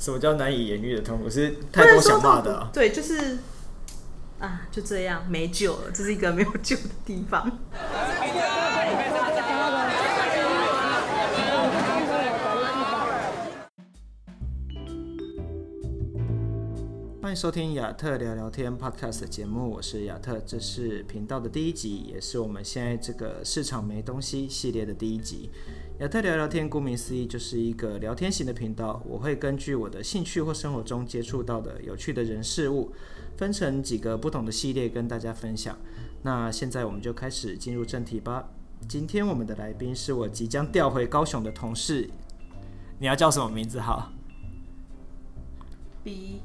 什么叫难以言喻的痛苦？是太多想骂的、啊。对，就是啊，就这样没救了，这是一个没有救的地方。欢迎收听亚特聊聊天 Podcast 的节目，我是亚特，这是频道的第一集，也是我们现在这个市场没东西系列的第一集。亚特聊聊天，顾名思义就是一个聊天型的频道。我会根据我的兴趣或生活中接触到的有趣的人事物，分成几个不同的系列跟大家分享。那现在我们就开始进入正题吧。今天我们的来宾是我即将调回高雄的同事，你要叫什么名字？好，B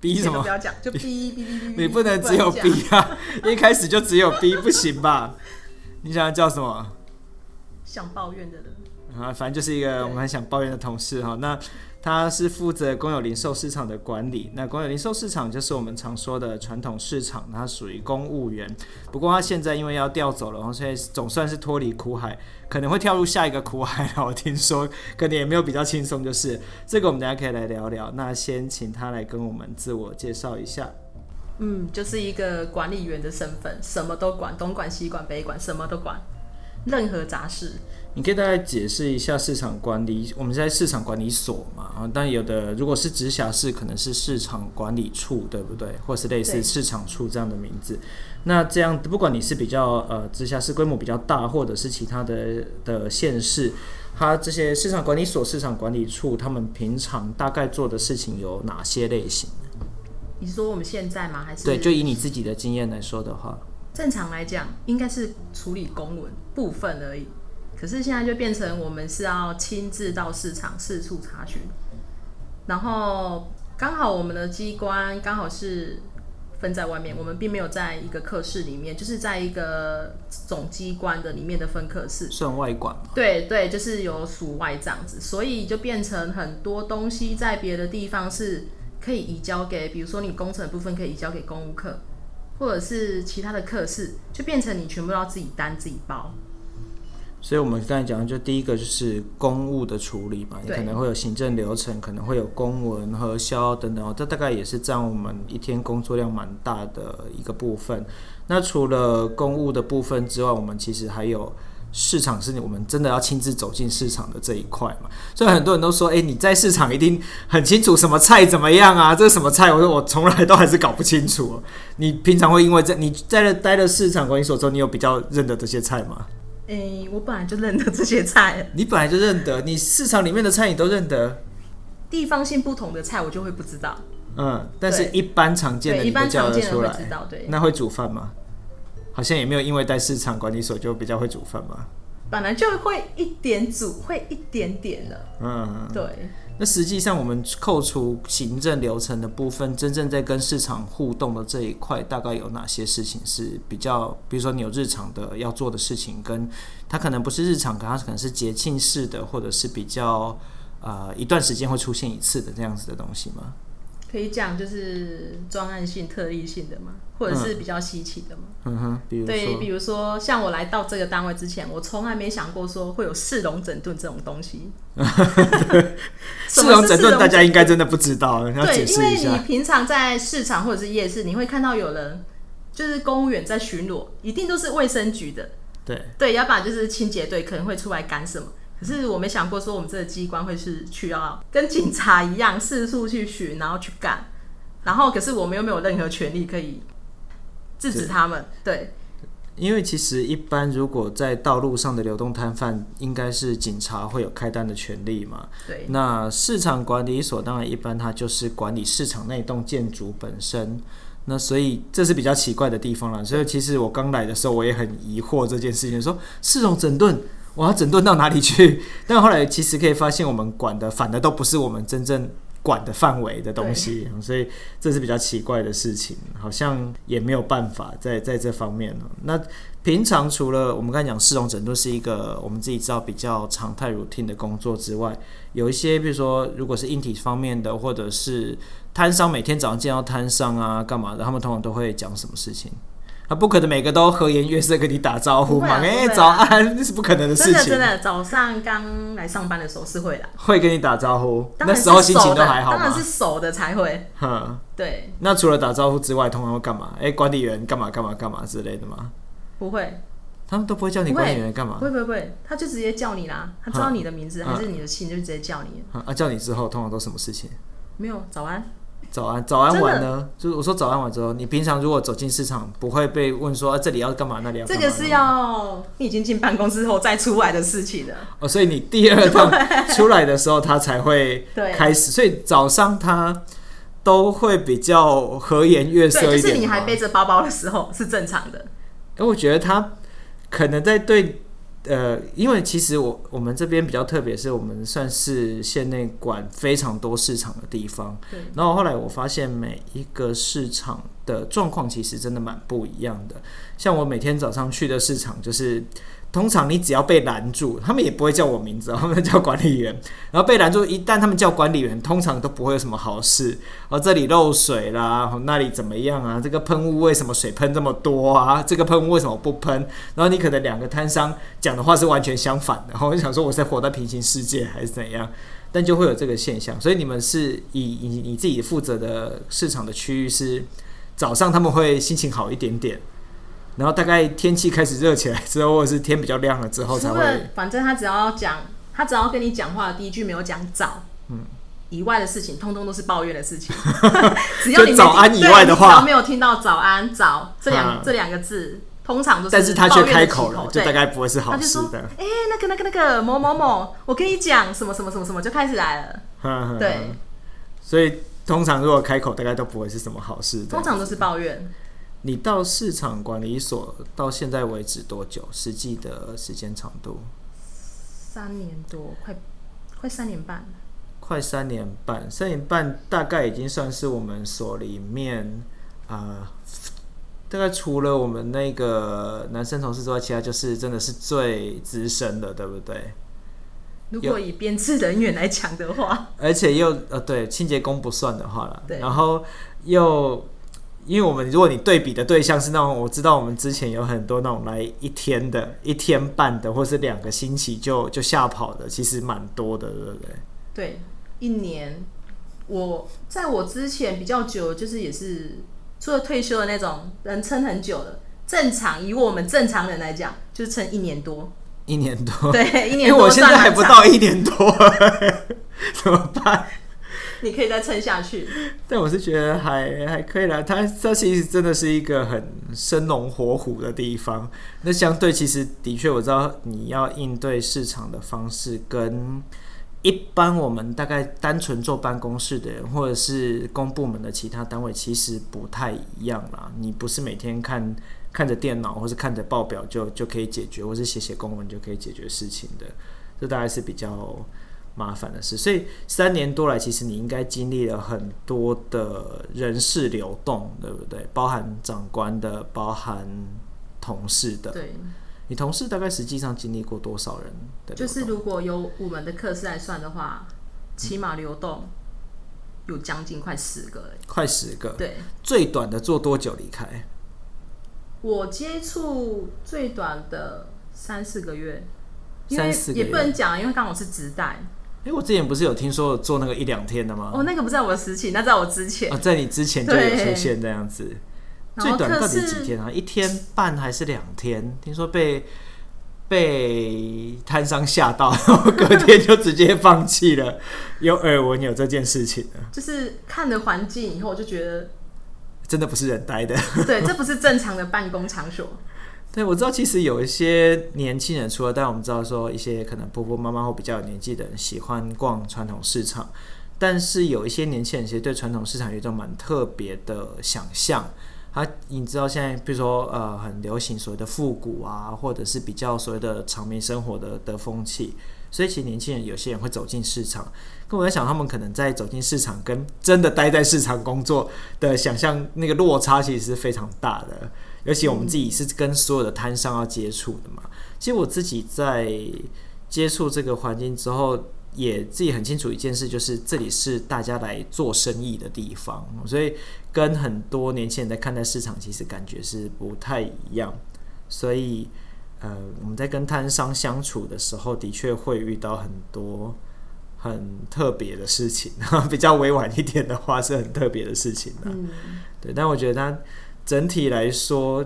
B 什么？不要讲，就 B B B B。你不能只有 B 啊！一开始就只有 B 不行吧？你想要叫什么？想抱怨的人。啊，反正就是一个我们很想抱怨的同事哈。那他是负责公有零售市场的管理。那公有零售市场就是我们常说的传统市场，他属于公务员。不过他现在因为要调走了，然后所以总算是脱离苦海，可能会跳入下一个苦海。我听说可能也没有比较轻松，就是这个我们等下可以来聊聊。那先请他来跟我们自我介绍一下。嗯，就是一个管理员的身份，什么都管，东管西管北管，什么都管，任何杂事。你可以大概解释一下市场管理，我们在市场管理所嘛，啊，但有的如果是直辖市，可能是市场管理处，对不对？或是类似市场处这样的名字。那这样，不管你是比较呃直辖市规模比较大，或者是其他的的县市，它这些市场管理所、市场管理处，他们平常大概做的事情有哪些类型？你是说我们现在吗？还是对？就以你自己的经验来说的话，正常来讲，应该是处理公文部分而已。可是现在就变成我们是要亲自到市场四处查询，然后刚好我们的机关刚好是分在外面，我们并没有在一个课室里面，就是在一个总机关的里面的分课室，算外管。对对，就是有属外这样子，所以就变成很多东西在别的地方是可以移交给，比如说你工程的部分可以移交给公务课，或者是其他的课室，就变成你全部都要自己担自己包。所以，我们刚才讲的，就第一个就是公务的处理嘛，你可能会有行政流程，可能会有公文、核销等等哦，这大概也是占我们一天工作量蛮大的一个部分。那除了公务的部分之外，我们其实还有市场，是我们真的要亲自走进市场的这一块嘛。所以很多人都说，哎，你在市场一定很清楚什么菜怎么样啊？这是什么菜？我说我从来都还是搞不清楚。你平常会因为在你在这待了市场管理所之后，你有比较认得这些菜吗？诶、欸，我本来就认得这些菜。你本来就认得，你市场里面的菜你都认得。地方性不同的菜我就会不知道。嗯，但是一般常见的你都叫得出来。知道，对。那会煮饭吗？好像也没有，因为在市场管理所就比较会煮饭嘛。本来就会一点煮，会一点点的。嗯，对。那实际上，我们扣除行政流程的部分，真正在跟市场互动的这一块，大概有哪些事情是比较？比如说，你有日常的要做的事情，跟它可能不是日常，可它可能是节庆式的，或者是比较呃一段时间会出现一次的这样子的东西吗？可以讲就是专案性、特例性的吗？或者是比较稀奇的吗？嗯哼，比如说对，比如说像我来到这个单位之前，我从来没想过说会有市容整顿这种东西。市容整顿大家应该真的不知道，要解释一下。对，因为你平常在市场或者是夜市，你会看到有人就是公务员在巡逻，一定都是卫生局的。对对，要不然就是清洁队可能会出来干什么。可是我没想过说我们这个机关会是去要跟警察一样四处去巡，然后去干，然后可是我们又没有任何权利可以制止他们。对，因为其实一般如果在道路上的流动摊贩，应该是警察会有开单的权利嘛。对，那市场管理所当然一般它就是管理市场那栋建筑本身，那所以这是比较奇怪的地方了。所以其实我刚来的时候我也很疑惑这件事情，说市容整顿。我要整顿到哪里去？但后来其实可以发现，我们管的反而都不是我们真正管的范围的东西，所以这是比较奇怪的事情，好像也没有办法在在这方面。那平常除了我们刚才讲市容整顿是一个我们自己知道比较常态 routine 的工作之外，有一些比如说如果是硬体方面的，或者是摊商每天早上见到摊商啊干嘛的，他们通常都会讲什么事情？他不可能每个都和颜悦色跟你打招呼嘛？哎、啊，早安，那是不可能的事情。真的，真的，早上刚来上班的时候是会的，会跟你打招呼。那时候心情都还好吗？当然是熟的才会。哼，对。那除了打招呼之外，通常会干嘛？哎，管理员干嘛干嘛干嘛之类的吗？不会，他们都不会叫你管理员干嘛？不会，不会，不会，他就直接叫你啦。他知道你的名字还是你的姓，就直接叫你。啊，叫你之后，通常都什么事情？没有，早安。早安，早安完呢？就是我说早安完之后，你平常如果走进市场，不会被问说、啊、这里要干嘛，那里要干嘛？这个是要你已经进办公室后再出来的事情了。哦，所以你第二趟出来的时候，他才会 开始。所以早上他都会比较和颜悦色一点。就是你还背着包包的时候是正常的。哎，我觉得他可能在对。呃，因为其实我我们这边比较特别，是我们算是县内管非常多市场的地方。对。然后后来我发现每一个市场的状况其实真的蛮不一样的。像我每天早上去的市场就是。通常你只要被拦住，他们也不会叫我名字，他们叫管理员。然后被拦住，一旦他们叫管理员，通常都不会有什么好事。哦，这里漏水啦，那里怎么样啊？这个喷雾为什么水喷这么多啊？这个喷雾为什么不喷？然后你可能两个摊商讲的话是完全相反的。然 后我就想说，我在活在平行世界还是怎样？但就会有这个现象。所以你们是以以你自己负责的市场的区域是早上他们会心情好一点点。然后大概天气开始热起来之后，或者是天比较亮了之后才会。反正他只要讲，他只要跟你讲话的第一句没有讲早，嗯，以外的事情，通通都是抱怨的事情。只要你早安以外的话，只要没有听到早安早这两这两个字，通常都是。但是他却开口了，就大概不会是好事的。哎，那个那个那个某某某，我跟你讲什么什么什么什么，就开始来了。对。所以通常如果开口，大概都不会是什么好事。通常都是抱怨。你到市场管理所到现在为止多久？实际的时间长度？三年多，快快三年半。快三年半，三年半大概已经算是我们所里面啊、呃，大概除了我们那个男生同事之外，其他就是真的是最资深的，对不对？如果以编制人员来讲的话，而且又呃，对，清洁工不算的话了，对，然后又。因为我们如果你对比的对象是那种，我知道我们之前有很多那种来一天的、一天半的，或是两个星期就就吓跑的，其实蛮多的，对不对？对，一年，我在我之前比较久，就是也是除了退休的那种人撑很久的，正常以我们正常人来讲，就是撑一年多。一年多，对，一年 多。因为我现在还不到一年多，怎么办？你可以再撑下去，但我是觉得还还可以啦。它这其实真的是一个很生龙活虎的地方。那相对其实的确，我知道你要应对市场的方式跟一般我们大概单纯坐办公室的人，或者是公部门的其他单位，其实不太一样啦。你不是每天看看着电脑或是看着报表就就可以解决，或是写写公文就可以解决事情的。这大概是比较。麻烦的事，所以三年多来，其实你应该经历了很多的人事流动，对不对？包含长官的，包含同事的。对，你同事大概实际上经历过多少人的？就是如果由我们的课室来算的话，起码流动有将近快十个了。快十个。对，最短的做多久离开？我接触最短的三四个月，因为也不能讲，因为刚好是直带。哎，我之前不是有听说做那个一两天的吗？哦，那个不在我的时期，那在我之前。哦，在你之前就有出现这样子。最短到底几天啊？一天半还是两天？听说被被摊商吓到，然 后隔天就直接放弃了。有耳闻有这件事情的。就是看了环境以后，我就觉得真的不是人待的。对，这不是正常的办公场所。对，我知道，其实有一些年轻人，除了，但我们知道说，一些可能婆婆妈妈或比较有年纪的人喜欢逛传统市场，但是有一些年轻人其实对传统市场有一种蛮特别的想象。他，你知道现在，比如说呃，很流行所谓的复古啊，或者是比较所谓的长民生活的的风气，所以其实年轻人有些人会走进市场。跟我在想，他们可能在走进市场跟真的待在市场工作的想象，那个落差其实是非常大的。尤其我们自己是跟所有的摊商要接触的嘛，其实我自己在接触这个环境之后，也自己很清楚一件事，就是这里是大家来做生意的地方，所以跟很多年轻人在看待市场，其实感觉是不太一样。所以，呃，我们在跟摊商相处的时候，的确会遇到很多很特别的事情。比较委婉一点的话，是很特别的事情的。嗯，对。但我觉得它整体来说，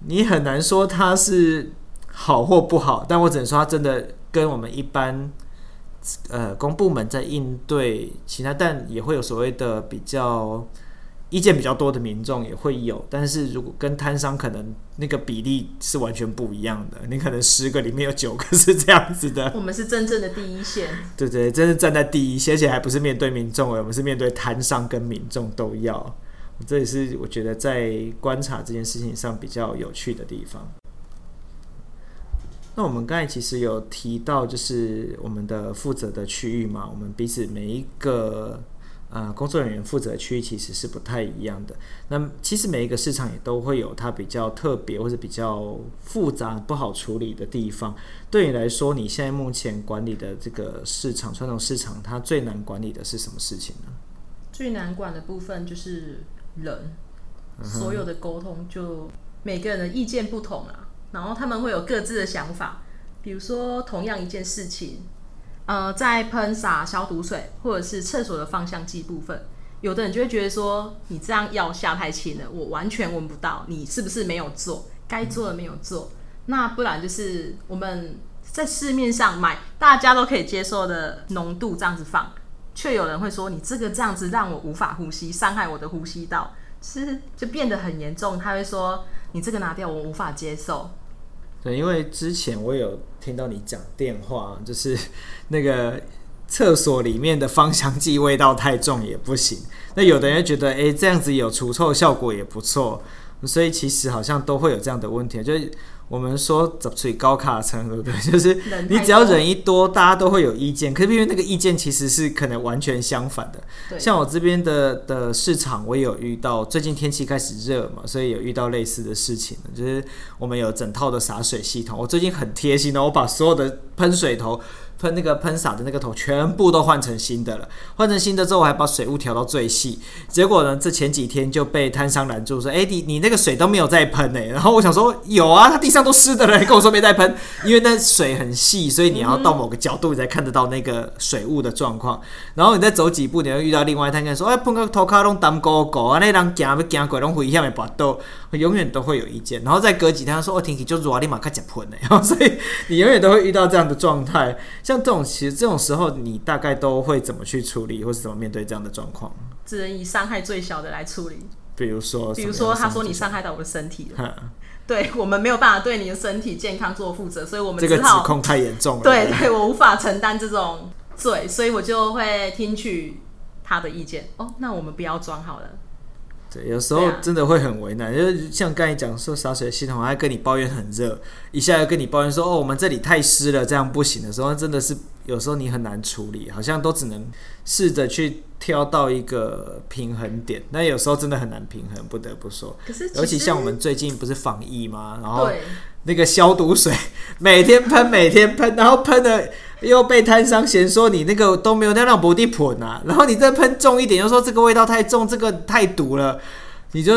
你很难说它是好或不好。但我只能说，它真的跟我们一般。呃，公部门在应对其他，但也会有所谓的比较意见比较多的民众也会有，但是如果跟摊商可能那个比例是完全不一样的，你可能十个里面有九个是这样子的。我们是真正的第一线，对对，真是站在第一线，而且还不是面对民众，我们是面对摊商跟民众都要。这也是我觉得在观察这件事情上比较有趣的地方。那我们刚才其实有提到，就是我们的负责的区域嘛，我们彼此每一个呃工作人员负责的区域其实是不太一样的。那其实每一个市场也都会有它比较特别或者比较复杂不好处理的地方。对你来说，你现在目前管理的这个市场，传统市场，它最难管理的是什么事情呢？最难管的部分就是人，所有的沟通就每个人的意见不同啊。然后他们会有各自的想法，比如说同样一件事情，呃，在喷洒消毒水或者是厕所的芳香剂部分，有的人就会觉得说，你这样药下太轻了，我完全闻不到，你是不是没有做该做的没有做？那不然就是我们在市面上买大家都可以接受的浓度这样子放，却有人会说，你这个这样子让我无法呼吸，伤害我的呼吸道，其实就变得很严重。他会说，你这个拿掉，我无法接受。对，因为之前我有听到你讲电话，就是那个厕所里面的芳香剂味道太重也不行。那有的人觉得，哎，这样子有除臭效果也不错，所以其实好像都会有这样的问题，就是。我们说怎么处理高卡层，对不对？就是你只要人一多，大家都会有意见。可是因为那个意见其实是可能完全相反的。像我这边的的市场，我也有遇到。最近天气开始热嘛，所以有遇到类似的事情。就是我们有整套的洒水系统。我最近很贴心的，我把所有的喷水头。喷那个喷洒的那个头全部都换成新的了，换成新的之后，我还把水雾调到最细。结果呢，这前几天就被摊商拦住说：“哎，你你那个水都没有在喷呢。”然后我想说：“有啊，它地上都湿的了，你跟我说没在喷，因为那水很细，所以你要到某个角度你才看得到那个水雾的状况。然后你再走几步，你会遇到另外一摊商说：‘哎，喷个头卡拢当狗狗啊，那人行不行过拢危险的，把都永远都会有意见。’然后再隔几天说：‘哦，天气就热啊，你马开始喷呢。’然后所以你永远都会遇到这样的状态。”像这种，其实这种时候，你大概都会怎么去处理，或是怎么面对这样的状况？只能以伤害最小的来处理。比如说，比如说，他说你伤害到我的身体了，对，我们没有办法对你的身体健康做负责，所以我们这个指控太严重了。对，对，对，我无法承担这种罪，所以我就会听取他的意见。哦，那我们不要装好了。对，有时候真的会很为难，就是像刚才讲说洒水系统，还跟你抱怨很热，一下又跟你抱怨说哦，我们这里太湿了，这样不行的时候，真的是有时候你很难处理，好像都只能试着去挑到一个平衡点，那有时候真的很难平衡，不得不说。可是，尤其像我们最近不是防疫吗？然后那个消毒水 每天喷，每天喷，然后喷的。又被摊商嫌说你那个都没有那让不地喷啊，然后你再喷重一点，又说这个味道太重，这个太毒了，你就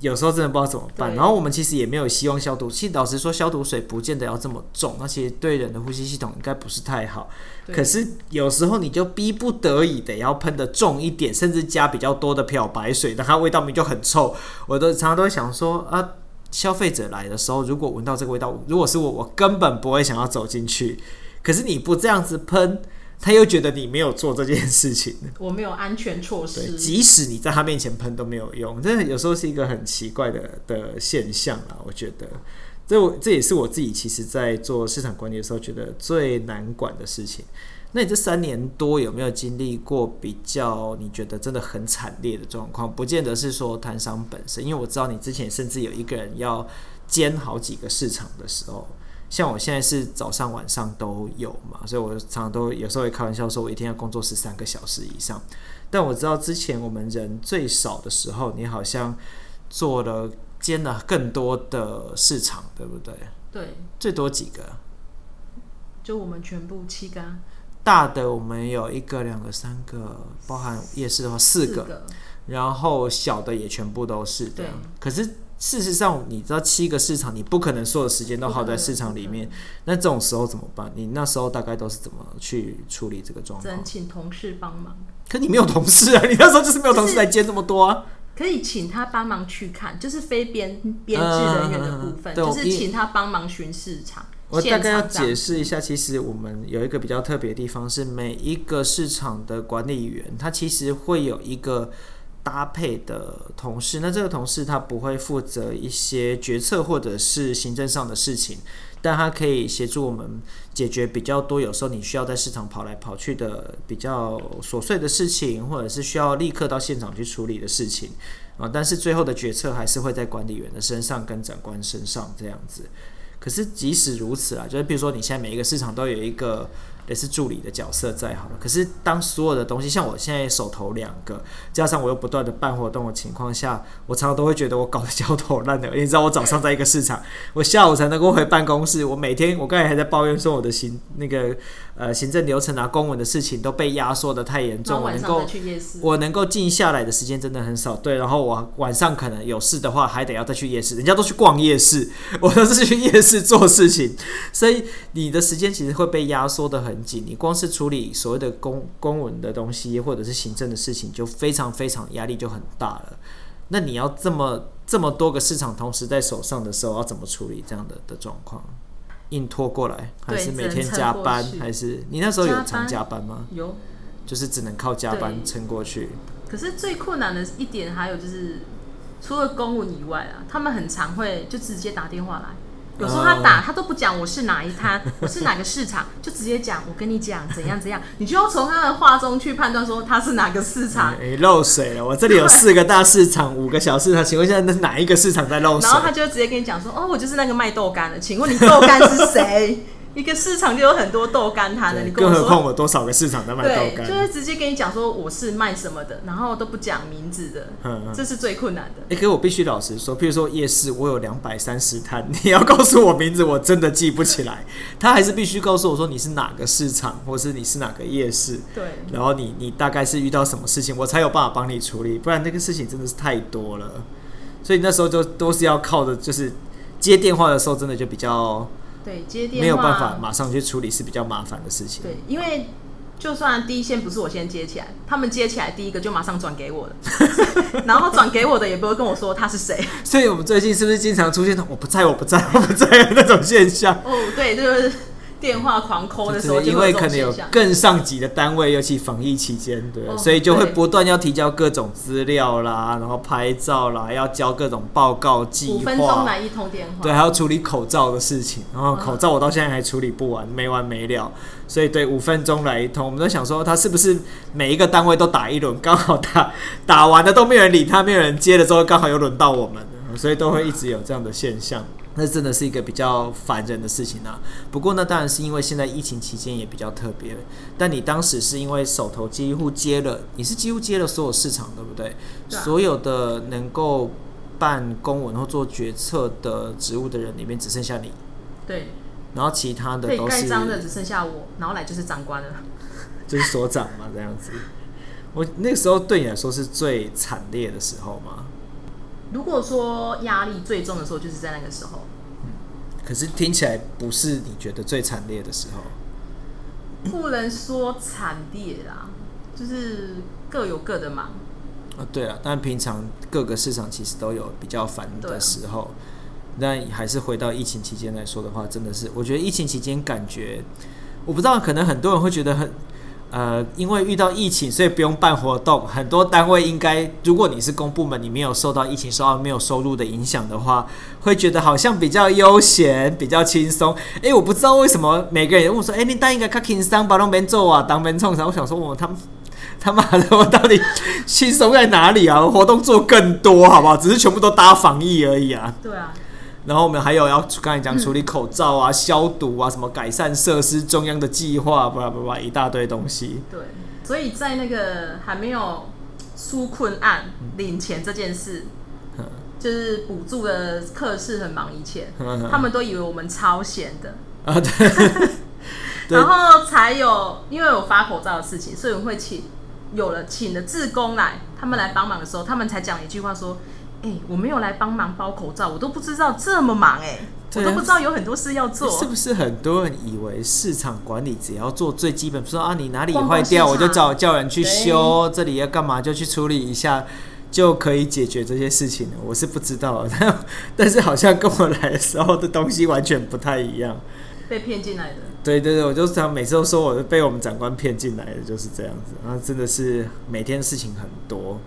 有时候真的不知道怎么办。然后我们其实也没有希望消毒，其实老实说，消毒水不见得要这么重，那其实对人的呼吸系统应该不是太好。可是有时候你就逼不得已得要喷的重一点，甚至加比较多的漂白水，那它味道明明就很臭。我都常常都会想说啊，消费者来的时候如果闻到这个味道，如果是我，我根本不会想要走进去。可是你不这样子喷，他又觉得你没有做这件事情。我没有安全措施。即使你在他面前喷都没有用，这有时候是一个很奇怪的的现象啊。我觉得，这我这也是我自己其实在做市场管理的时候觉得最难管的事情。那你这三年多有没有经历过比较你觉得真的很惨烈的状况？不见得是说摊商本身，因为我知道你之前甚至有一个人要兼好几个市场的时候。像我现在是早上晚上都有嘛，所以我常常都有时候会开玩笑说，我一天要工作十三个小时以上。但我知道之前我们人最少的时候，你好像做了兼了更多的市场，对不对？对，最多几个？就我们全部七个。大的我们有一个、两个、三个，包含夜市的话四个，然后小的也全部都是这样。对可是事实上，你知道七个市场，你不可能所有时间都耗在市场里面。那这种时候怎么办？你那时候大概都是怎么去处理这个状况？只能请同事帮忙。可你没有同事啊！你那时候就是没有同事来接这么多啊。可以请他帮忙去看，就是非编编制人员的部分，嗯、就是请他帮忙巡市场。我大概要解释一下，其实我们有一个比较特别的地方，是每一个市场的管理员，他其实会有一个搭配的同事。那这个同事他不会负责一些决策或者是行政上的事情，但他可以协助我们解决比较多有时候你需要在市场跑来跑去的比较琐碎的事情，或者是需要立刻到现场去处理的事情啊。但是最后的决策还是会在管理员的身上跟长官身上这样子。可是即使如此啊，就是比如说你现在每一个市场都有一个类似助理的角色在好了，可是当所有的东西像我现在手头两个，加上我又不断的办活动的情况下，我常常都会觉得我搞得焦头烂额。你知道我早上在一个市场，我下午才能够回办公室，我每天我刚才还在抱怨说我的行那个。呃，行政流程啊，公文的事情都被压缩的太严重，我能够我能够静下来的时间真的很少。对，然后我晚上可能有事的话，还得要再去夜市。人家都去逛夜市，我都是去夜市做事情，所以你的时间其实会被压缩的很紧。你光是处理所谓的公公文的东西，或者是行政的事情，就非常非常压力就很大了。那你要这么这么多个市场同时在手上的时候，要怎么处理这样的的状况？硬拖过来，还是每天加班？还是你那时候有常加班吗？有，就是只能靠加班撑过去。可是最困难的一点还有就是，除了公文以外啊，他们很常会就直接打电话来。有时候他打他都不讲我是哪一摊，我是哪个市场，就直接讲我跟你讲怎样怎样，你就要从他的话中去判断说他是哪个市场。哎，漏水了！我这里有四个大市场，五个小市场，请问现在那是哪一个市场在漏水？然后他就直接跟你讲说，哦，我就是那个卖豆干的，请问你豆干是谁？一个市场就有很多豆干摊的，你更何况我多少个市场在卖豆干？对，就是直接跟你讲说我是卖什么的，然后都不讲名字的，嗯嗯，这是最困难的。哎、欸，可是我必须老实说，譬如说夜市，我有两百三十摊，你要告诉我名字，我真的记不起来。他还是必须告诉我说你是哪个市场，或是你是哪个夜市，对，然后你你大概是遇到什么事情，我才有办法帮你处理，不然那个事情真的是太多了。所以那时候就都是要靠着，就是接电话的时候，真的就比较。对，接电话没有办法马上去处理是比较麻烦的事情。对，因为就算第一线不是我先接起来，他们接起来第一个就马上转给我了，然后转给我的也不会跟我说他是谁。所以我们最近是不是经常出现我不在我不在我不在那种现象？哦，对，就是。电话狂 call 的时候，因为可能有更上级的单位，尤其防疫期间，对，所以就会不断要提交各种资料啦，然后拍照啦，要交各种报告计划。五分钟来一通电话，对，还要处理口罩的事情，然后口罩我到现在还处理不完，没完没了。所以对，五分钟来一通，我们在想说，他是不是每一个单位都打一轮，刚好打 打完了都没有人理他，没有人接了之后，刚好又轮到我们，所以都会一直有这样的现象。那真的是一个比较烦人的事情啊。不过呢当然是因为现在疫情期间也比较特别。但你当时是因为手头几乎接了，你是几乎接了所有市场，对不对？对啊。所有的能够办公文或做决策的职务的人里面，只剩下你。对。然后其他的都是盖章的只剩下我，然后来就是长官了，就是所长嘛，这样子。我那个时候对你来说是最惨烈的时候吗？如果说压力最重的时候，就是在那个时候。嗯，可是听起来不是你觉得最惨烈的时候。不能说惨烈啦，就是各有各的忙。啊，对啊，但平常各个市场其实都有比较烦的时候。但还是回到疫情期间来说的话，真的是，我觉得疫情期间感觉，我不知道，可能很多人会觉得很。呃，因为遇到疫情，所以不用办活动。很多单位应该，如果你是公部门，你没有受到疫情受到没有收入的影响的话，会觉得好像比较悠闲，比较轻松。哎，我不知道为什么每个人问我说：“哎，你当一个较轻松，把东边做啊，当边冲啥？”我想说，我他 他妈的，我到底轻松在哪里啊？活动做更多，好不好？只是全部都搭防疫而已啊。对啊。然后我们还有要刚才讲处理口罩啊、嗯、消毒啊、什么改善设施、中央的计划，巴拉巴拉一大堆东西。对，所以在那个还没有纾困案领钱这件事，嗯、就是补助的课室很忙以前，嗯、他们都以为我们超闲的啊。对，然后才有因为有发口罩的事情，所以我会请有了请了志工来，他们来帮忙的时候，他们才讲一句话说：“哎、欸，我没有来帮忙包口罩，我都不知道这么忙、欸，哎，我都不知道有很多事要做。”是不是很多人以为市场管理只要做最基本，说啊，你哪里坏掉，我就找叫人去修，这里要干嘛就去处理一下。就可以解决这些事情了。我是不知道，但 但是好像跟我来的时候的东西完全不太一样，被骗进来的。对对对，我就常每次都说我是被我们长官骗进来的，就是这样子。然后真的是每天事情很多，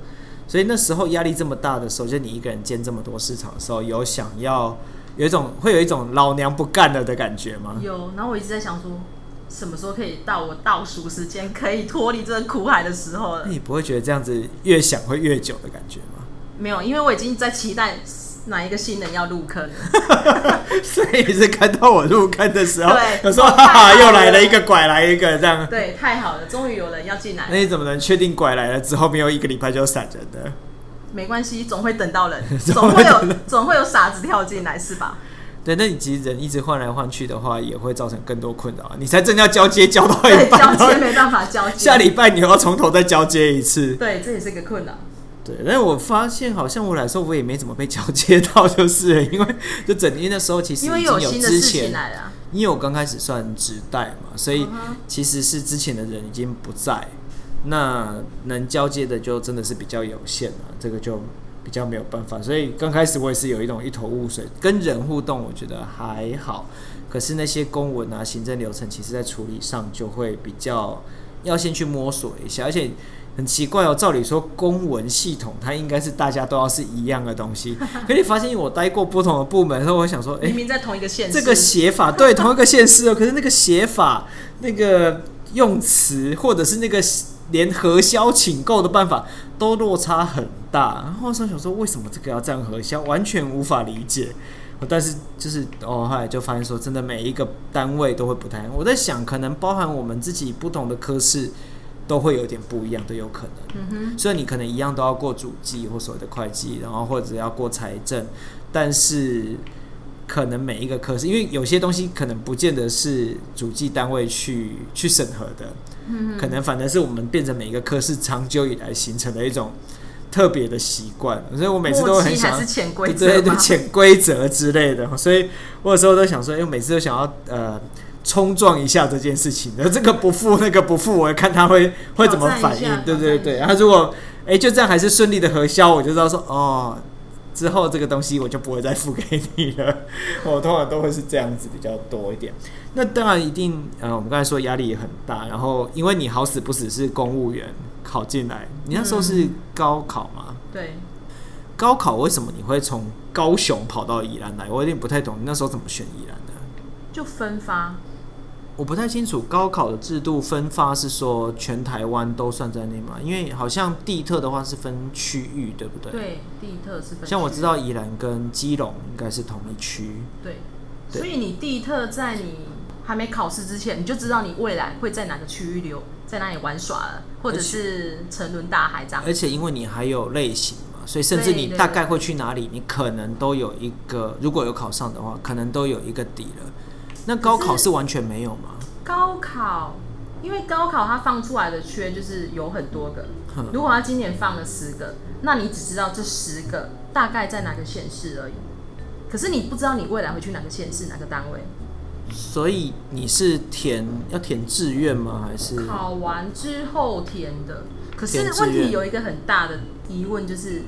所以那时候压力这么大的时候，就你一个人兼这么多市场的时候，有想要有一种会有一种老娘不干了的感觉吗？有。然后我一直在想说。什么时候可以到我倒数时间，可以脱离这个苦海的时候了？你不会觉得这样子越想会越久的感觉吗？没有，因为我已经在期待哪一个新人要入坑了。所以你是看到我入坑的时候，对，有时候 哈哈，又来了一个拐来一个这样。对，太好了，终于有人要进来。那你怎么能确定拐来了之后没有一个礼拜就闪人的？没关系，总会等到人，总会有总会有傻子跳进来，是吧？对，那你其实人一直换来换去的话，也会造成更多困扰。你才正要交接，交到一半，交接没办法交接。下礼拜你又要从头再交接一次。对，这也是个困扰。对，但是我发现好像我来说，我也没怎么被交接到，就是因为就整天的时候，其实已经有之前，因为有新的事情来了。因为我刚开始算直代嘛，所以其实是之前的人已经不在，那能交接的就真的是比较有限了。这个就。比较没有办法，所以刚开始我也是有一种一头雾水。跟人互动，我觉得还好，可是那些公文啊、行政流程，其实在处理上就会比较要先去摸索一下。而且很奇怪哦，照理说公文系统它应该是大家都要是一样的东西，可你发现我待过不同的部门，然后我想说，哎，明明在同一个县，这个写法对同一个县市哦，可是那个写法、那个用词或者是那个。连核销请购的办法都落差很大，然后我想说，为什么这个要这样核销，完全无法理解。但是就是哦，后来就发现说，真的每一个单位都会不太。我在想，可能包含我们自己不同的科室，都会有点不一样，都有可能。嗯哼。所以你可能一样都要过主计或所谓的会计，然后或者要过财政，但是。可能每一个科室，因为有些东西可能不见得是主计单位去去审核的，嗯，可能反正是我们变成每一个科室长久以来形成的一种特别的习惯，所以我每次都很想，对对对，潜规则之类的，所以我有时候都想说，因为每次都想要呃冲撞一下这件事情，的 这个不付那个不付，我看他会会怎么反应，对对对，然后如果哎就这样还是顺利的核销，我就知道说哦。之后这个东西我就不会再付给你了，我通常都会是这样子比较多一点。那当然一定，呃，我们刚才说压力也很大，然后因为你好死不死是公务员考进来，你那时候是高考吗？嗯，对。高考为什么你会从高雄跑到宜兰来？我有点不太懂，你那时候怎么选宜兰的？就分发。我不太清楚高考的制度分发是说全台湾都算在内吗？因为好像地特的话是分区域，对不对？对，地特是分。像我知道宜兰跟基隆应该是同一区。对。所以你地特在你还没考试之前，你就知道你未来会在哪个区域留，在哪里玩耍了，或者是沉沦大海这样。而且因为你还有类型嘛，所以甚至你大概会去哪里，你可能都有一个，如果有考上的话，可能都有一个底了。那高考是完全没有吗？高考，因为高考它放出来的缺就是有很多个。如果他今年放了十个，那你只知道这十个大概在哪个县市而已。可是你不知道你未来会去哪个县市、哪个单位。所以你是填要填志愿吗？还是考完之后填的？可是问题有一个很大的疑问，就是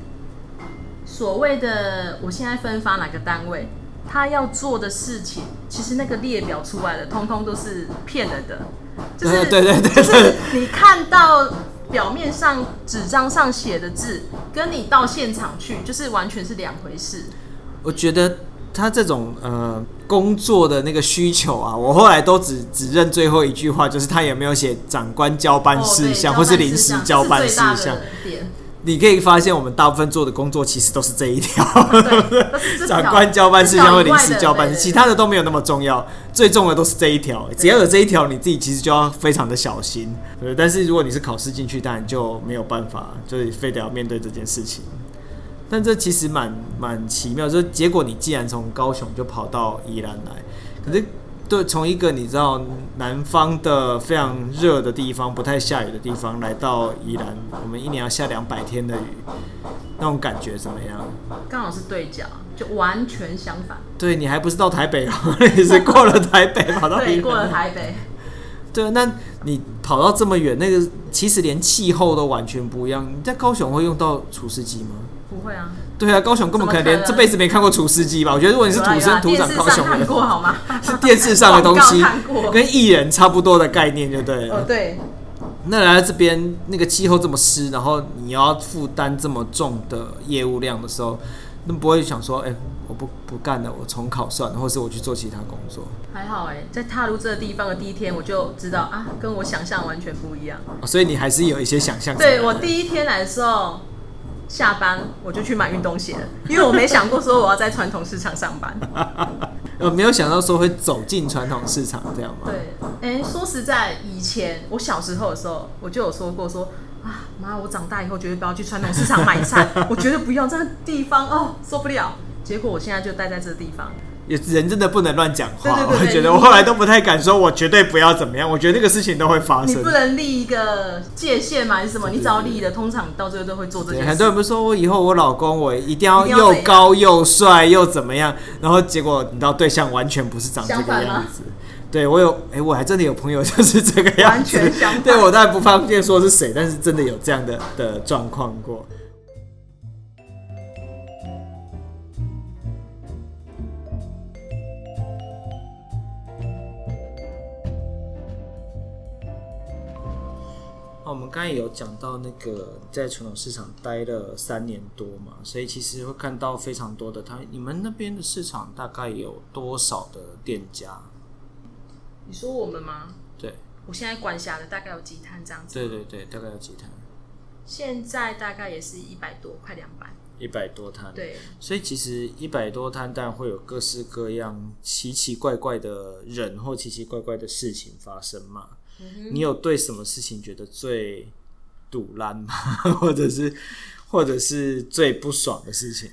所谓的我现在分发哪个单位？他要做的事情，其实那个列表出来的，通通都是骗人的。就是对对对，就是你看到表面上纸张上写的字，跟你到现场去，就是完全是两回事。我觉得他这种呃工作的那个需求啊，我后来都只只认最后一句话，就是他有没有写长官交办事项，或是临时交办事项。你可以发现，我们大部分做的工作其实都是这一条，长官交办事项会临时交办，其他的都没有那么重要。最重要的都是这一条，只要有这一条，你自己其实就要非常的小心。对，但是如果你是考试进去，当然就没有办法，就是非得要面对这件事情。但这其实蛮蛮奇妙，就是结果你既然从高雄就跑到宜兰来，可是对，从一个你知道南方的非常热的地方，不太下雨的地方，来到宜兰，我们一年要下两百天的雨，那种感觉怎么样？刚好是对角，就完全相反。对，你还不是到台北哦，你是过了台北跑到宜兰。对，过了台北。对，那你跑到这么远，那个其实连气候都完全不一样。你在高雄会用到除湿机吗？不会啊。对啊，高雄根本可能连这辈子没看过厨师机吧？我觉得如果你是土生土长高雄人，看过好吗？是 电视上的东西，跟艺人差不多的概念，就对了。哦，对。那来到这边，那个气候这么湿，然后你要负担这么重的业务量的时候，那不会想说，哎、欸，我不不干了，我重考算了，或是我去做其他工作？还好哎、欸，在踏入这个地方的第一天，我就知道啊，跟我想象完全不一样。哦、所以你还是有一些想象。对，我第一天来的时候。下班我就去买运动鞋了，因为我没想过说我要在传统市场上班。我 没有想到说会走进传统市场这样吗？对，哎、欸，说实在，以前我小时候的时候，我就有说过说啊，妈，我长大以后绝对不要去传统市场买菜，我绝对不要这个地方哦，受不了。结果我现在就待在这个地方。有人真的不能乱讲话，对对对对，我觉得我后来都不太敢说，我绝对不要怎么样。我觉得那个事情都会发生。你不能立一个界限嘛？还是什么？你只要立的，通常到最后都会做这件事。很多人不是说我以后我老公我一定要又高又帅又怎么样，然后结果你知道对象完全不是长这个样子。对我有哎、欸，我还真的有朋友就是这个样子。完全相反。对我当然不方便说是谁，但是真的有这样的的状况过。我们刚才有讲到那个在传统市场待了三年多嘛，所以其实会看到非常多的他。你们那边的市场大概有多少的店家？你说我们吗？对，我现在管辖的大概有几摊这样子。对对对，大概有几摊？现在大概也是一百多，快两百。一百多摊。对，所以其实一百多摊，当然会有各式各样奇奇怪怪的人或奇奇怪怪的事情发生嘛。你有对什么事情觉得最堵烂吗？或者是，或者是最不爽的事情？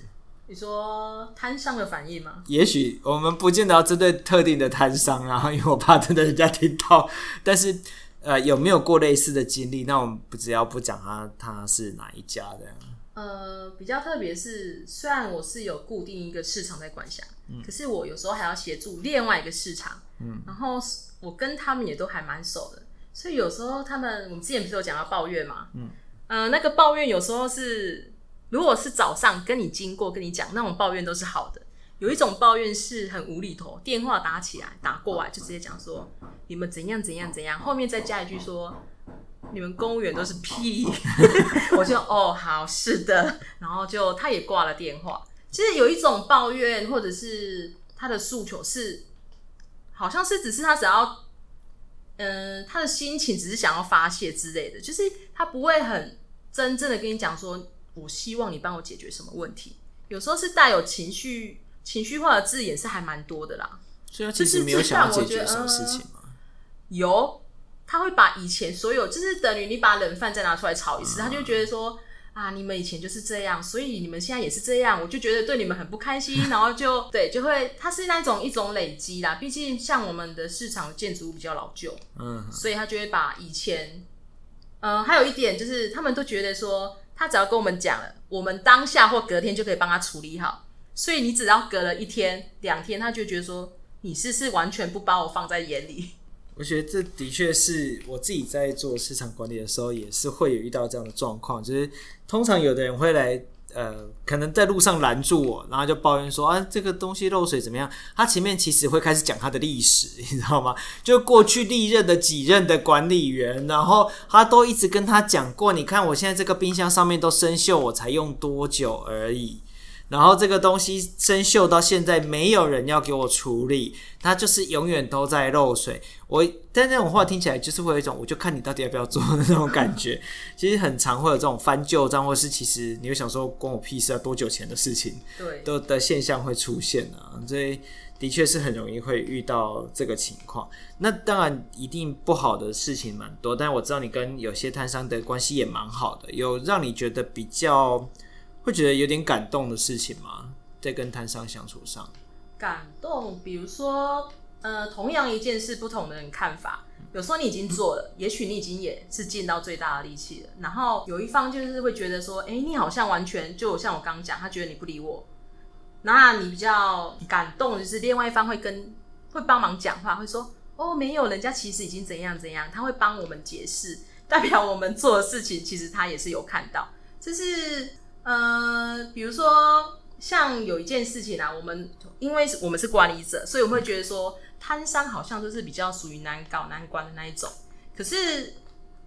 你说摊商的反应吗？也许我们不见得要针对特定的摊商啊，因为我怕真的人家听到。但是，呃，有没有过类似的经历？那我们不只要不讲他他是哪一家的。呃，比较特别是，虽然我是有固定一个市场在管辖，嗯，可是我有时候还要协助另外一个市场，嗯，然后。我跟他们也都还蛮熟的，所以有时候他们，我们之前不是有讲到抱怨嘛，嗯，呃，那个抱怨有时候是，如果是早上跟你经过跟你讲那种抱怨都是好的，有一种抱怨是很无厘头，电话打起来打过来就直接讲说你们怎样怎样怎样，后面再加一句说你们公务员都是屁，我就哦好是的，然后就他也挂了电话。其实有一种抱怨或者是他的诉求是。好像是只是他只要，嗯、呃，他的心情只是想要发泄之类的，就是他不会很真正的跟你讲说，我希望你帮我解决什么问题。有时候是带有情绪、情绪化的字眼是还蛮多的啦。所以他其实没有想要解决什么事情吗？有，他会把以前所有，就是等于你把冷饭再拿出来炒一次，嗯、他就觉得说。啊，你们以前就是这样，所以你们现在也是这样，我就觉得对你们很不开心，然后就对，就会，它是那种一种累积啦。毕竟像我们的市场建筑物比较老旧，嗯，所以他就会把以前，嗯、呃，还有一点就是，他们都觉得说，他只要跟我们讲了，我们当下或隔天就可以帮他处理好，所以你只要隔了一天、两天，他就觉得说，你是是完全不把我放在眼里。我觉得这的确是我自己在做市场管理的时候，也是会有遇到这样的状况。就是通常有的人会来，呃，可能在路上拦住我，然后就抱怨说啊，这个东西漏水怎么样？他前面其实会开始讲他的历史，你知道吗？就过去历任的几任的管理员，然后他都一直跟他讲过，你看我现在这个冰箱上面都生锈，我才用多久而已。然后这个东西生锈到现在，没有人要给我处理，它就是永远都在漏水。我但那种话听起来就是会有一种，我就看你到底要不要做的那种感觉。其实很常会有这种翻旧账，或是其实你会想说关我屁事啊，多久前的事情，对，都的现象会出现啊。所以的确是很容易会遇到这个情况。那当然一定不好的事情蛮多，但我知道你跟有些摊商的关系也蛮好的，有让你觉得比较。会觉得有点感动的事情吗？在跟摊商相处上，感动，比如说呃，同样一件事，不同的人看法。有时候你已经做了，也许你已经也是尽到最大的力气了。然后有一方就是会觉得说，哎、欸，你好像完全就像我刚刚讲，他觉得你不理我。那你比较感动，就是另外一方会跟会帮忙讲话，会说，哦，没有，人家其实已经怎样怎样，他会帮我们解释，代表我们做的事情其实他也是有看到。就是呃，比如说像有一件事情啊，我们因为我们是管理者，所以我们会觉得说。摊商好像都是比较属于难搞难管的那一种，可是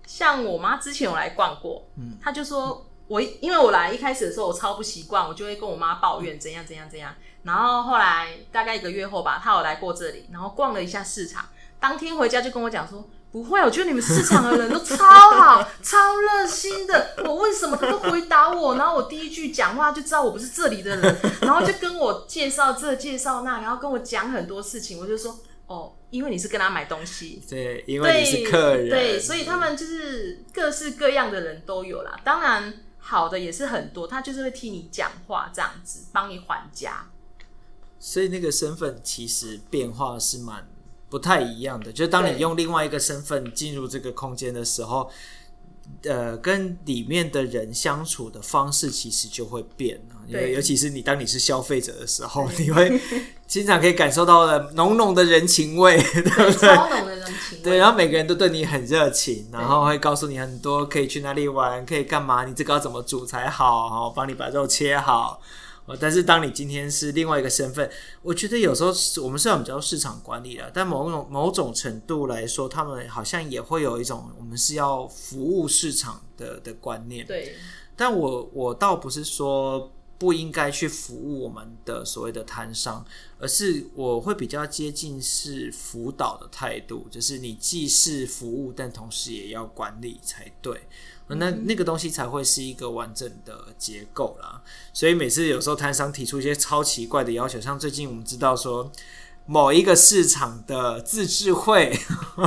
像我妈之前有来逛过，嗯，她就说我因为我来一开始的时候我超不习惯，我就会跟我妈抱怨怎样怎样怎样，然后后来大概一个月后吧，她有来过这里，然后逛了一下市场，当天回家就跟我讲说，不会，我觉得你们市场的人都超好，超热心的，我问什么他都回答我，然后我第一句讲话就知道我不是这里的人，然后就跟我介绍这介绍那，然后跟我讲很多事情，我就说。哦，因为你是跟他买东西，对，因为你是客人，对，对，所以他们就是各式各样的人都有啦。当然，好的也是很多，他就是会替你讲话，这样子帮你还价。所以那个身份其实变化是蛮不太一样的。就是当你用另外一个身份进入这个空间的时候。呃，跟里面的人相处的方式其实就会变，因为尤其是你当你是消费者的时候，你会 经常可以感受到了浓浓的人情味，对不对？超浓的人情味。对，然后每个人都对你很热情，然后会告诉你很多可以去哪里玩，可以干嘛，你这个要怎么煮才好，帮你把肉切好。但是当你今天是另外一个身份，我觉得有时候我们虽然比较市场管理了，但某种某种程度来说，他们好像也会有一种我们是要服务市场的的观念。对，但我我倒不是说不应该去服务我们的所谓的摊商，而是我会比较接近是辅导的态度，就是你既是服务，但同时也要管理才对。那那个东西才会是一个完整的结构啦。所以每次有时候摊商提出一些超奇怪的要求，像最近我们知道说某一个市场的自治会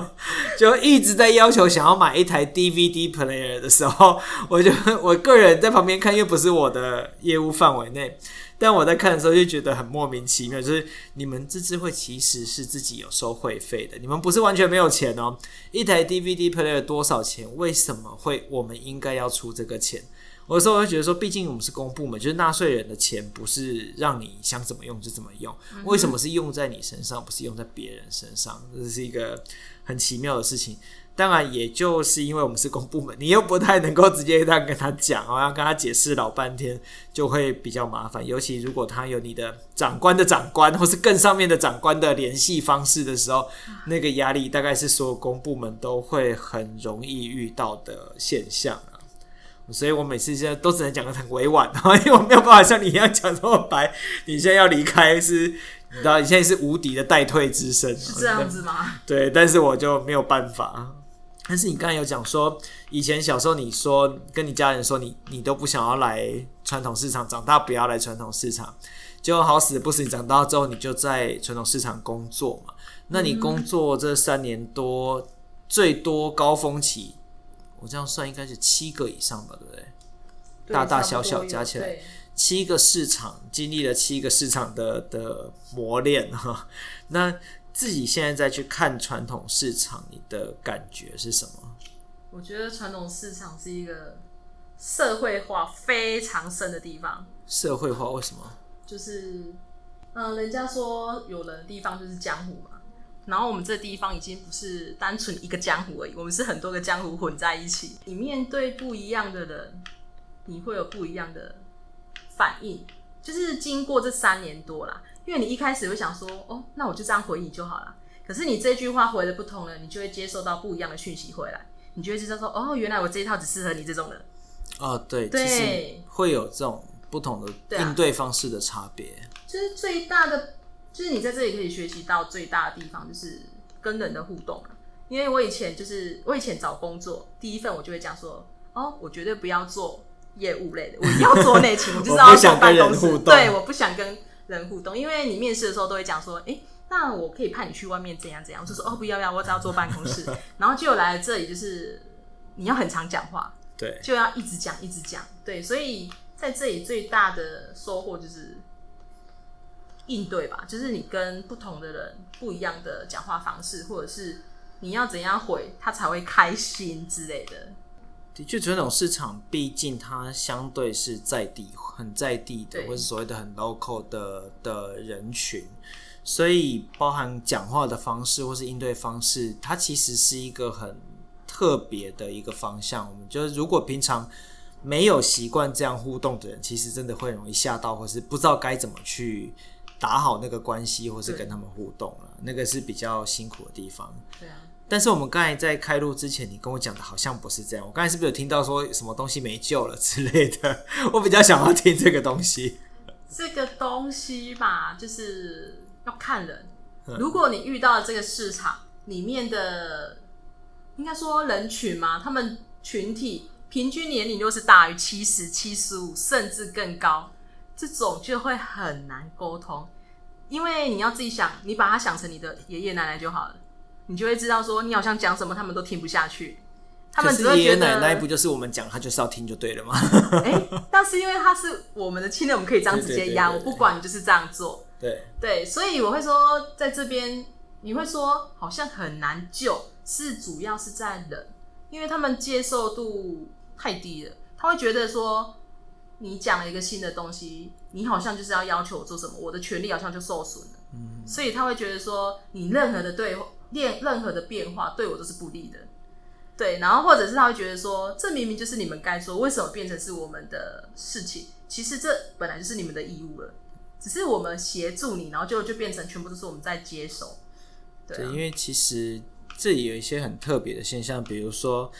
就一直在要求想要买一台 DVD player 的时候，我就我个人在旁边看，又不是我的业务范围内。但我在看的时候就觉得很莫名其妙，就是你们自治会其实是自己有收会费的，你们不是完全没有钱哦。一台 DVD player 多少钱？为什么会我们应该要出这个钱？有时候我会觉得说，毕竟我们是公部门，就是纳税人的钱，不是让你想怎么用就怎么用。为什么是用在你身上，不是用在别人身上？这是一个很奇妙的事情。当然，也就是因为我们是公部门，你又不太能够直接这样跟他讲，哦，要跟他解释老半天，就会比较麻烦。尤其如果他有你的长官的长官，或是更上面的长官的联系方式的时候，那个压力大概是所有公部门都会很容易遇到的现象啊。所以我每次现在都只能讲得很委婉，因为我没有办法像你一样讲这么白。你现在要离开是，你知道，你现在是无敌的代退之身，是这样子吗？对，但是我就没有办法。但是你刚才有讲说，以前小时候你说跟你家人说你你都不想要来传统市场，长大不要来传统市场，就好死不死，你长大之后你就在传统市场工作嘛。那你工作这三年多，最多高峰期，我这样算应该是七个以上吧，对不对？对，大大小小加起来七个市场，经历了七个市场的的磨练哈。那自己现在再去看传统市场，你的感觉是什么？我觉得传统市场是一个社会化非常深的地方。社会化为什么？就是，嗯、呃，人家说有人的地方就是江湖嘛。然后我们这地方已经不是单纯一个江湖而已，我们是很多个江湖混在一起。你面对不一样的人，你会有不一样的反应。就是经过这三年多啦。因为你一开始会想说，哦，那我就这样回你就好了。可是你这句话回的不同了，你就会接受到不一样的讯息回来，你就会知道说，哦，原来我这一套只适合你这种人。哦，对，对，会有这种不同的应对方式的差别。啊，就是最大的，就是你在这里可以学习到最大的地方，就是跟人的互动。因为我以前就是我以前找工作第一份，我就会讲说，哦，我绝对不要做业务类的，我要做内勤，我就是要坐办公室。对，我不想跟。人互动，因为你面试的时候都会讲说，诶、欸，那我可以派你去外面怎样怎样，我就说哦，不要不要，我只要坐办公室。然后就来了这里，就是你要很常讲话，对，就要一直讲一直讲，对，所以在这里最大的收获就是应对吧，就是你跟不同的人不一样的讲话方式，或者是你要怎样回他才会开心之类的。的确，传统市场毕竟它相对是在地、很在地的，或是所谓的很 local 的的人群，所以包含讲话的方式或是应对方式，它其实是一个很特别的一个方向。我们就是如果平常没有习惯这样互动的人，其实真的会容易吓到，或是不知道该怎么去打好那个关系，或是跟他们互动了，那个是比较辛苦的地方。对啊。但是我们刚才在开录之前，你跟我讲的好像不是这样。我刚才是不是有听到说什么东西没救了之类的？我比较想要听这个东西。这个东西吧，就是要看人。如果你遇到这个市场里面的，应该说人群嘛，他们群体平均年龄又是大于七十、七十五，甚至更高，这种就会很难沟通。因为你要自己想，你把它想成你的爷爷奶奶就好了。你就会知道，说你好像讲什么，他们都听不下去。他们只会觉得奶奶不就是我们讲，他就是要听就对了吗？哎、欸，但是因为他是我们的亲人，我们可以这样直接压，我不管你就是这样做。对对，所以我会说，在这边你会说好像很难救，是主要是在人，因为他们接受度太低了。他会觉得说，你讲了一个新的东西，你好像就是要要求我做什么，我的权利好像就受损了。嗯，所以他会觉得说，你任何的对话。任任何的变化对我都是不利的，对，然后或者是他会觉得说，这明明就是你们该做，为什么变成是我们的事情？其实这本来就是你们的义务了，只是我们协助你，然后就就变成全部都是我们在接手。对，因为其实这里有一些很特别的现象，比如说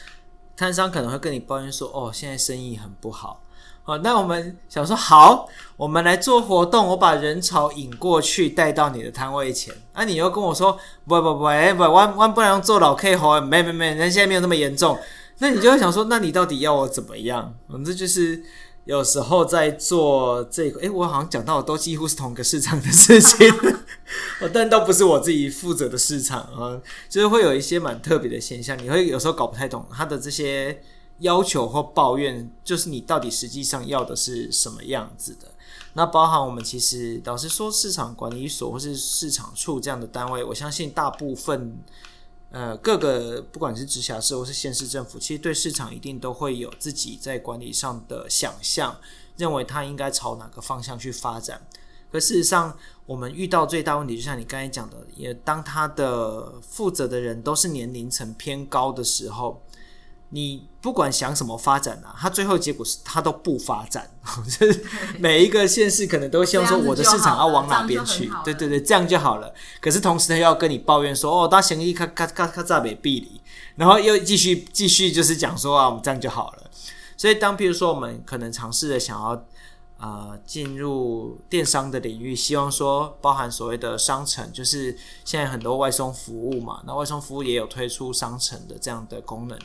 摊商可能会跟你抱怨说，哦，现在生意很不好。哦，那我们想说好，我们来做活动，我把人潮引过去，带到你的摊位前。那、啊、你又跟我说，不不不，哎不，我我不能做老 K 吼，没没没，人现在没有那么严重。那你就会想说，那你到底要我怎么样？反正就是有时候在做这个，哎，我好像讲到的都几乎是同个市场的事情，但都不是我自己负责的市场啊，就是会有一些蛮特别的现象，你会有时候搞不太懂他的这些。要求或抱怨，就是你到底实际上要的是什么样子的？那包含我们其实老实说，市场管理所或是市场处这样的单位，我相信大部分呃各个不管是直辖市或是县市政府，其实对市场一定都会有自己在管理上的想象，认为它应该朝哪个方向去发展。可事实上，我们遇到最大问题，就像你刚才讲的，也当他的负责的人都是年龄层偏高的时候。你不管想什么发展啊，它最后结果是它都不发展。就是每一个县市可能都希望说，我的市场要往哪边去？对对对，这样就好了。可是同时他又要跟你抱怨说，哦，大行李咔咔咔咔在北壁里，然后又继续继续就是讲说啊，我们这样就好了。所以当譬如说我们可能尝试着想要啊进入电商的领域，希望说包含所谓的商城，就是现在很多外送服务嘛，那外送服务也有推出商城的这样的功能。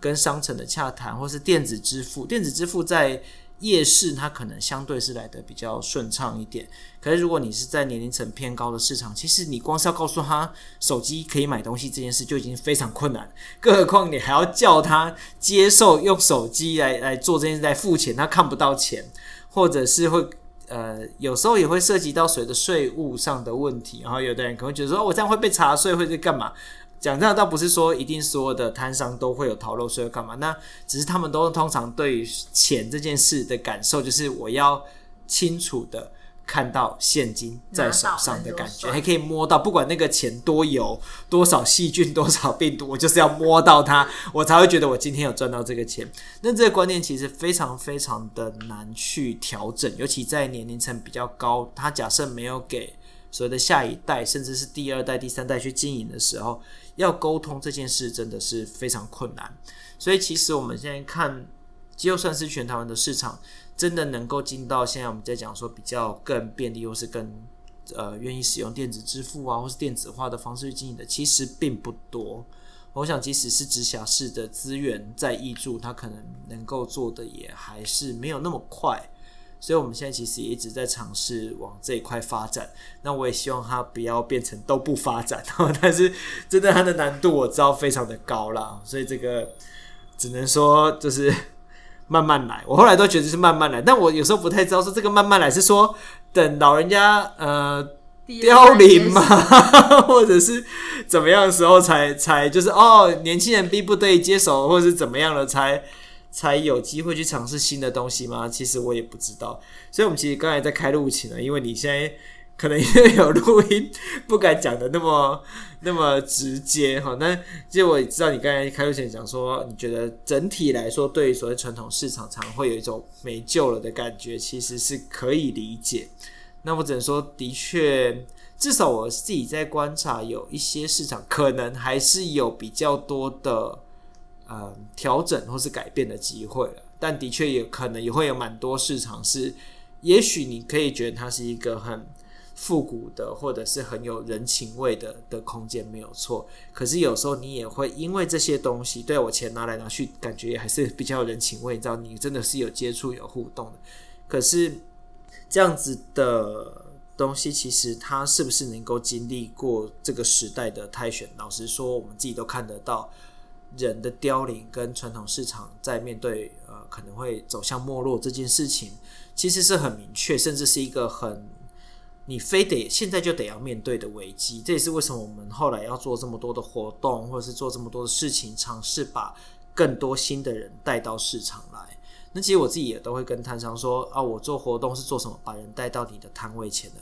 跟商城的洽谈，或是电子支付，电子支付在夜市它可能相对是来得比较顺畅一点。可是如果你是在年龄层偏高的市场，其实你光是要告诉他手机可以买东西这件事就已经非常困难，更何况你还要叫他接受用手机来来做这件事来付钱，他看不到钱，或者是会呃有时候也会涉及到所谓的税务上的问题。然后有的人可能会觉得说，我这样会被查税，会在干嘛？讲这样倒不是说一定所有的摊商都会有逃漏税干嘛，那只是他们都通常对于钱这件事的感受，就是我要清楚的看到现金在手上的感觉，还可以摸到，不管那个钱多油、多少细菌、多少病毒，我就是要摸到它，我才会觉得我今天有赚到这个钱。那这个观念其实非常非常的难去调整，尤其在年龄层比较高，他假设没有给所谓的下一代，甚至是第二代、第三代去经营的时候。要沟通这件事真的是非常困难，所以其实我们现在看，就算是全台湾的市场，真的能够进到现在我们在讲说比较更便利，或是更呃愿意使用电子支付啊，或是电子化的方式去经营的，其实并不多。我想，即使是直辖市的资源在挹注，它可能能够做的也还是没有那么快。所以，我们现在其实也一直在尝试往这一块发展。那我也希望它不要变成都不发展，但是真的它的难度我知道非常的高啦。所以这个只能说就是慢慢来。我后来都觉得是慢慢来，但我有时候不太知道说这个慢慢来是说等老人家呃凋零吗，或者是怎么样的时候才才就是哦，年轻人逼不得已接手，或者是怎么样了才才有机会去尝试新的东西吗？其实我也不知道。所以，我们其实刚才在开录前呢，因为你现在。可能因为有录音，不敢讲的那么那么直接哈。那其实我也知道你刚才开录前讲说，你觉得整体来说，对于所谓传统市场，常会有一种没救了的感觉，其实是可以理解。那我只能说，的确，至少我自己在观察，有一些市场可能还是有比较多的呃调整或是改变的机会了。但的确也可能也会有蛮多市场是，也许你可以觉得它是一个很。复古的，或者是很有人情味的的空间没有错，可是有时候你也会因为这些东西，对我钱拿来拿去，感觉也还是比较有人情味。你知道，你真的是有接触、有互动的。可是这样子的东西，其实它是不是能够经历过这个时代的筛选？老实说，我们自己都看得到人的凋零，跟传统市场在面对呃可能会走向没落这件事情，其实是很明确，甚至是一个很。你非得现在就得要面对的危机，这也是为什么我们后来要做这么多的活动，或者是做这么多的事情，尝试把更多新的人带到市场来。那其实我自己也都会跟摊商说啊，我做活动是做什么？把人带到你的摊位前的，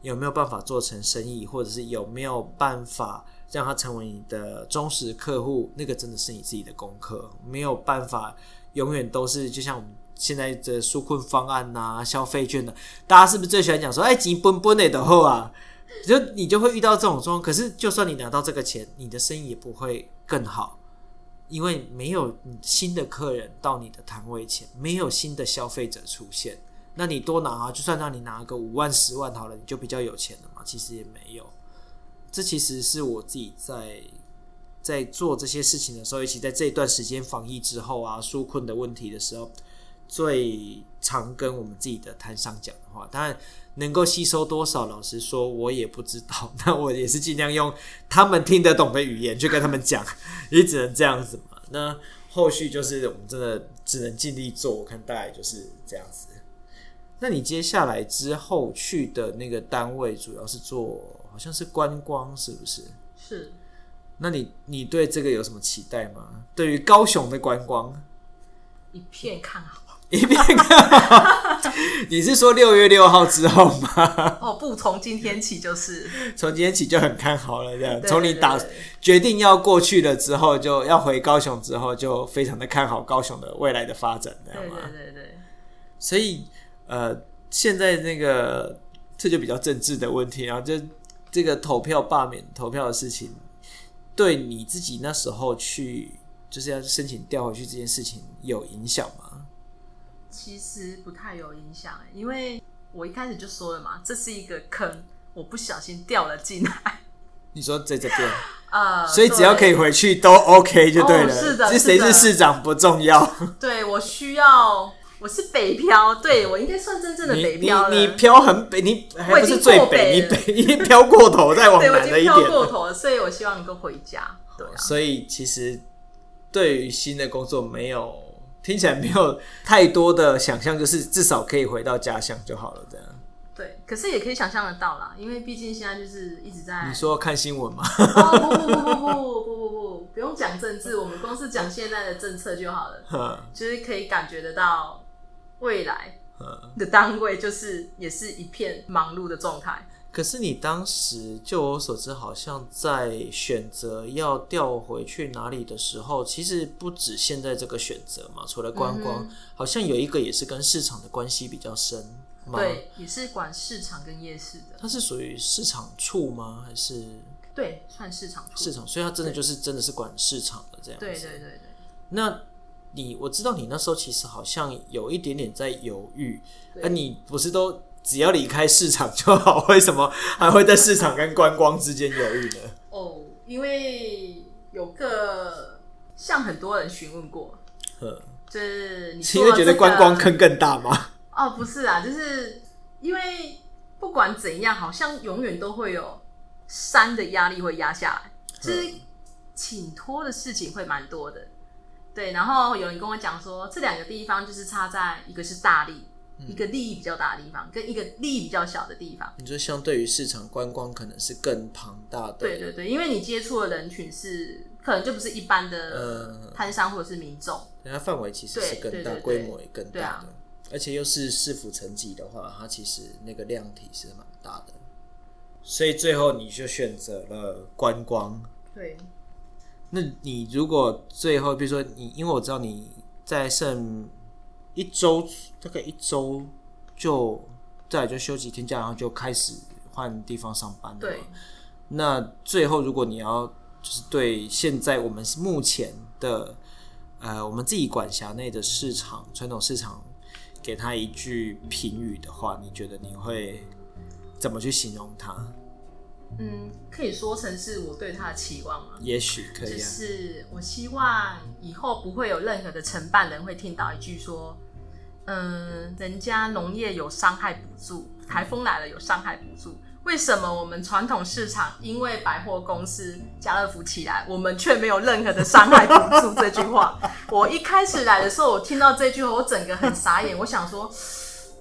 有没有办法做成生意，或者是有没有办法让他成为你的忠实客户？那个真的是你自己的功课，没有办法永远都是就像我们。现在的纾困方案呐、消费券的，大家是不是最喜欢讲说，哎，钱分分的好啊？就你就会遇到这种状况。可是，就算你拿到这个钱，你的生意也不会更好，因为没有新的客人到你的摊位前，没有新的消费者出现。那你多拿啊，就算让你拿个五万、十万好了，你就比较有钱了嘛？其实也没有。这其实是我自己在在做这些事情的时候，尤其在这一段时间防疫之后啊，纾困的问题的时候。最常跟我们自己的摊商讲的话，当然能够吸收多少，老实说，我也不知道。那我也是尽量用他们听得懂的语言去跟他们讲，也只能这样子嘛。那后续就是我们真的只能尽力做，我看大概就是这样子。那你接下来之后去的那个单位，主要是做好像是观光，是不是？是。那你你对这个有什么期待吗？对于高雄的观光，一片看好。一片看好，你是说六月六号之后吗？哦，不，从今天起就是，从今天起就很看好了，这样。从你打决定要过去了之后，就要回高雄之后，就非常的看好高雄的未来的发展，这样吗？对对对。所以，呃，现在那个这就比较政治的问题，然后就这个投票罢免投票的事情，对你自己那时候去就是要申请调回去这件事情有影响吗？其实不太有影响，因为我一开始就说了嘛，这是一个坑，我不小心掉了进来。你说在这边，呃，所以只要可以回去都 OK 就对了。哦、是的，是谁是市长不重要。对，我需要，我是北漂，对，我应该算真正的北漂了。你你漂很北，你还不是最北，北你北你漂过头再往南了一点。漂过头了，所以我希望能够回家。对、啊，所以其实对于新的工作没有。听起来没有太多的想象，就是至少可以回到家乡就好了，这样。对，可是也可以想象得到啦，因为毕竟现在就是一直在。你说看新闻吗？不不不不不不不不，不用讲政治，我们光是讲现在的政策就好了。就是可以感觉得到未来的单位就是也是一片忙碌的状态。可是你当时，就我所知，好像在选择要调回去哪里的时候，其实不止现在这个选择嘛。除了观光，嗯，好像有一个也是跟市场的关系比较深。对，也是管市场跟夜市的。它是属于市场处吗？还是？对，算市场处。市场，所以它真的就是真的是管市场的这样子。对对对对。那你我知道你那时候其实好像有一点点在犹豫，而你不是都？只要离开市场就好，为什么还会在市场跟观光之间犹豫呢？哦，因为有个向很多人询问过，呵，就是你、这个、因为觉得观光坑更大吗？哦，不是啊，就是因为不管怎样，好像永远都会有山的压力会压下来，就是请托的事情会蛮多的。对，然后有人跟我讲说，这两个地方就是差在一个是大利。一个利益比较大的地方，跟一个利益比较小的地方。你说相对于市场观光，可能是更庞大的。对对对，因为你接触的人群是可能就不是一般的摊商或者是民众，它范围其实是更大，规模也更大的，啊、而且又是市府层级的话，它其实那个量体是蛮大的。所以最后你就选择了观光。对。那你如果最后，比如说你，因为我知道你在剩。一周大概一周就再就休几天假，然后就开始换地方上班了。对。那最后，如果你要就是对现在我们目前的呃我们自己管辖内的市场传统市场，给他一句评语的话，你觉得你会怎么去形容它？嗯，可以说成是我对他的期望吗？也许可以啊。就是我希望以后不会有任何的承办人会听到一句说，嗯，人家农业有伤害补助，台风来了有伤害补助，为什么我们传统市场因为百货公司家乐福起来，我们却没有任何的伤害补助？这句话，我一开始来的时候，我听到这句话，我整个很傻眼，我想说。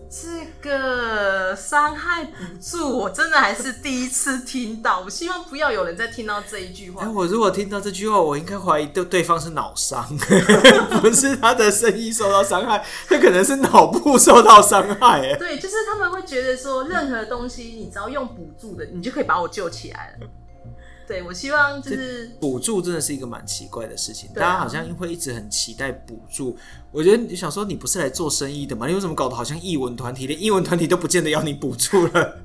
这个伤害补助，我真的还是第一次听到。我希望不要有人再听到这一句话。欸、我如果听到这句话，我应该怀疑对对方是脑伤，不是他的声音受到伤害，他可能是脑部受到伤害。哎，对，就是他们会觉得说，任何东西你只要用补助的，你就可以把我救起来了。对，我希望就是补助真的是一个蛮奇怪的事情，啊、大家好像会一直很期待补助。我觉得你想说，你不是来做生意的吗？你为什么搞得好像艺文团体，连艺文团体都不见得要你补助了？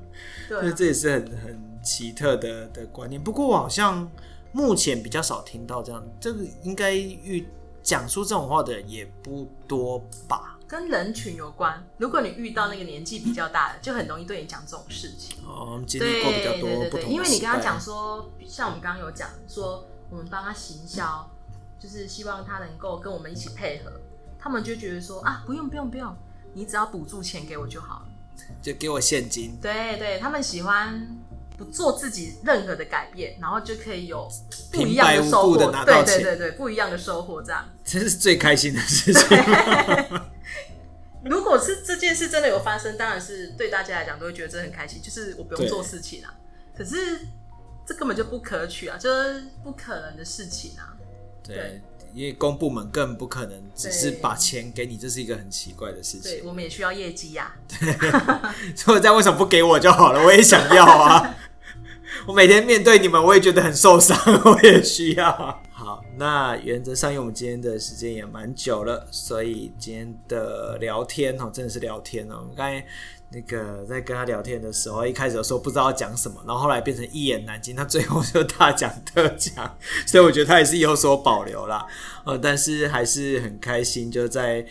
对、啊，这也是很很奇特的的观念。不过我好像目前比较少听到这样，这个应该遇讲出这种话的人也不多吧。跟人群有关，如果你遇到那个年纪比较大的，就很容易对你讲这种事情。哦，经历过比较多不同的，对对对，因为你跟他讲说，像我们刚刚有讲说，我们帮他行销，就是希望他能够跟我们一起配合，他们就觉得说啊，不用不用不用，你只要补助钱给我就好了，就给我现金。对对，他们喜欢不做自己任何的改变，然后就可以有不一样的收获。对对对对，不一样的收获，这样这是最开心的事情。如果是这件事真的有发生，当然是对大家来讲都会觉得真的很开心，就是我不用做事情啊。可是这根本就不可取啊，就是不可能的事情啊。对，对因为公部门更不可能只是把钱给你，这是一个很奇怪的事情。对，我们也需要业绩呀。对，所以这样为什么不给我就好了？我也想要啊。我每天面对你们，我也觉得很受伤，我也需要。那原则上，因为我们今天的时间也蛮久了，所以今天的聊天哦，真的是聊天哦。我们刚才那个在跟他聊天的时候，一开始的时候不知道讲什么，然后后来变成一言难尽，他最后就大讲特讲，所以我觉得他也是有所保留啦。呃，但是还是很开心，就在。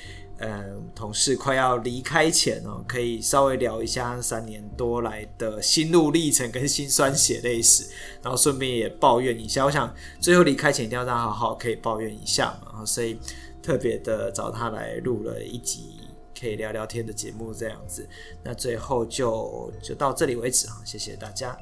嗯，同事快要离开前哦，可以稍微聊一下三年多来的心路历程跟心酸血泪史，然后顺便也抱怨一下。我想最后离开前一定要让他好好可以抱怨一下嘛，然后所以特别的找他来录了一集可以聊聊天的节目这样子。那最后就就到这里为止啊，谢谢大家。